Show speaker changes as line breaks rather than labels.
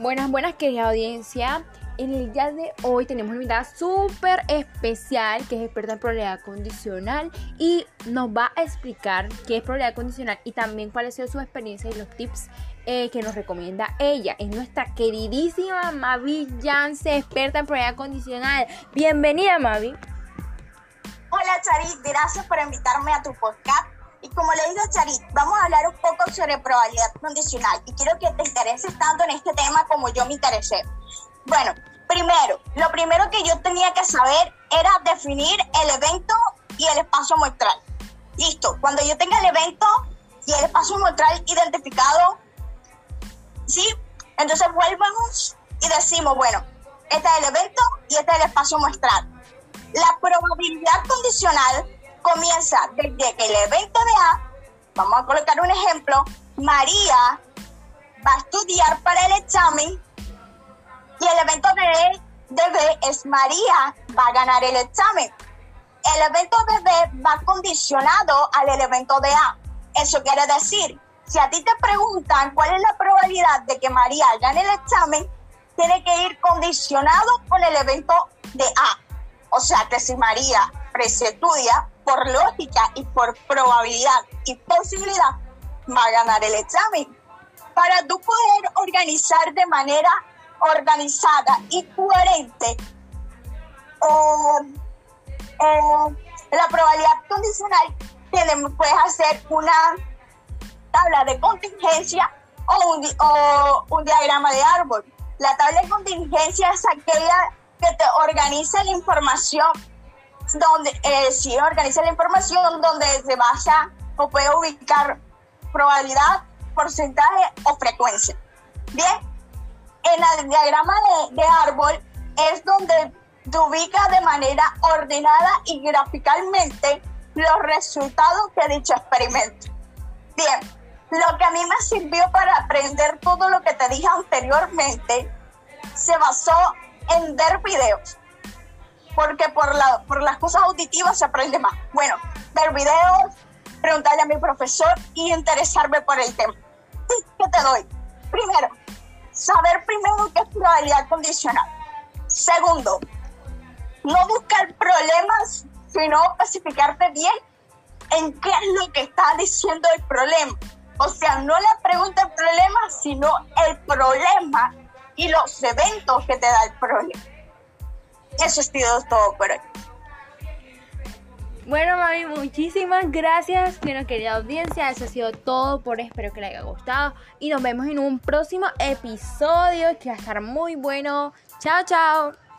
Buenas, buenas, querida audiencia. En el día de hoy tenemos una invitada súper especial que es experta en probabilidad condicional y nos va a explicar qué es probabilidad condicional y también cuáles son sus experiencias y los tips eh, que nos recomienda ella. Es nuestra queridísima Mavi Yance, experta en probabilidad condicional. Bienvenida, Mavi.
Hola, Charit. Gracias por invitarme a tu podcast. Como le digo Charit, vamos a hablar un poco sobre probabilidad condicional y quiero que te intereses tanto en este tema como yo me interesé. Bueno, primero, lo primero que yo tenía que saber era definir el evento y el espacio muestral. Listo, cuando yo tenga el evento y el espacio muestral identificado, ¿sí? Entonces vuelvamos y decimos, bueno, este es el evento y este es el espacio muestral. La probabilidad condicional comienza desde que el evento de A, vamos a colocar un ejemplo, María va a estudiar para el examen y el evento de, B es María va a ganar el examen. El evento de B va condicionado al evento de A. Eso quiere decir, si a ti te preguntan cuál es la probabilidad de que María gane el examen, tiene que ir condicionado con el evento de A. O sea que si María estudia, por lógica y por probabilidad y posibilidad, va a ganar el examen. Para tú poder organizar de manera organizada y coherente eh, eh, la probabilidad condicional, tenemos, puedes hacer una tabla de contingencia o un, o un diagrama de árbol. La tabla de contingencia es aquella que te organiza la información donde eh, si organiza la información donde se basa o puede ubicar probabilidad, porcentaje o frecuencia. Bien, en el diagrama de, de árbol es donde te ubica de manera ordenada y graficalmente los resultados de dicho experimento. Bien, lo que a mí me sirvió para aprender todo lo que te dije anteriormente se basó en ver videos porque por, la, por las cosas auditivas se aprende más. Bueno, ver videos, preguntarle a mi profesor y interesarme por el tema. ¿Qué te doy? Primero, saber primero qué es probabilidad condicional. Segundo, no buscar problemas, sino especificarte bien en qué es lo que está diciendo el problema. O sea, no la pregunta el problema, sino el problema y los eventos que te da el problema. Eso sido todo por hoy.
Bueno, mami, muchísimas gracias, bueno, querida audiencia. Eso ha sido todo por hoy. Espero que les haya gustado. Y nos vemos en un próximo episodio que va a estar muy bueno. Chao, chao.